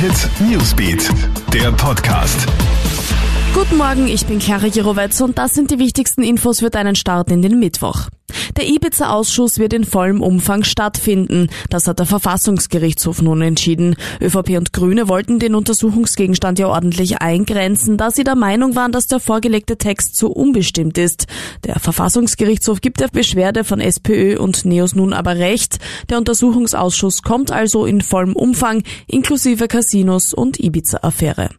Hit Newsbeat, der Podcast. Guten Morgen, ich bin Clara Jirovetz und das sind die wichtigsten Infos für deinen Start in den Mittwoch. Der Ibiza-Ausschuss wird in vollem Umfang stattfinden. Das hat der Verfassungsgerichtshof nun entschieden. ÖVP und Grüne wollten den Untersuchungsgegenstand ja ordentlich eingrenzen, da sie der Meinung waren, dass der vorgelegte Text zu unbestimmt ist. Der Verfassungsgerichtshof gibt der Beschwerde von SPÖ und NEOS nun aber recht. Der Untersuchungsausschuss kommt also in vollem Umfang, inklusive Casinos und Ibiza-Affäre.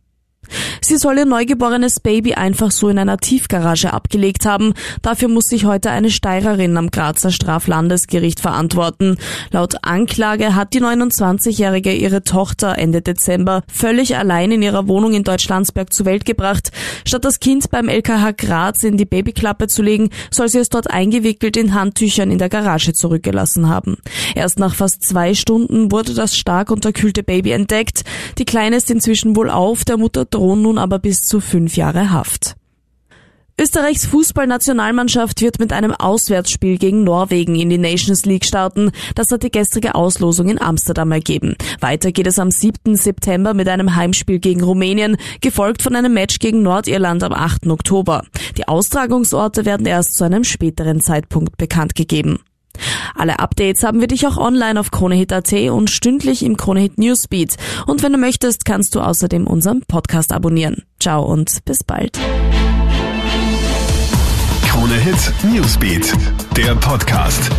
Sie soll ihr neugeborenes Baby einfach so in einer Tiefgarage abgelegt haben. Dafür muss sich heute eine Steirerin am Grazer Straflandesgericht verantworten. Laut Anklage hat die 29-Jährige ihre Tochter Ende Dezember völlig allein in ihrer Wohnung in Deutschlandsberg zur Welt gebracht. Statt das Kind beim LKH Graz in die Babyklappe zu legen, soll sie es dort eingewickelt in Handtüchern in der Garage zurückgelassen haben. Erst nach fast zwei Stunden wurde das stark unterkühlte Baby entdeckt. Die Kleine ist inzwischen wohl auf, der Mutter drohen nun aber bis zu fünf Jahre Haft. Österreichs Fußballnationalmannschaft wird mit einem Auswärtsspiel gegen Norwegen in die Nations League starten. Das hat die gestrige Auslosung in Amsterdam ergeben. Weiter geht es am 7. September mit einem Heimspiel gegen Rumänien, gefolgt von einem Match gegen Nordirland am 8. Oktober. Die Austragungsorte werden erst zu einem späteren Zeitpunkt bekannt gegeben. Alle Updates haben wir dich auch online auf KroneHit.at und stündlich im KroneHit Newsbeat. Und wenn du möchtest, kannst du außerdem unseren Podcast abonnieren. Ciao und bis bald. KroneHit Newsbeat, der Podcast.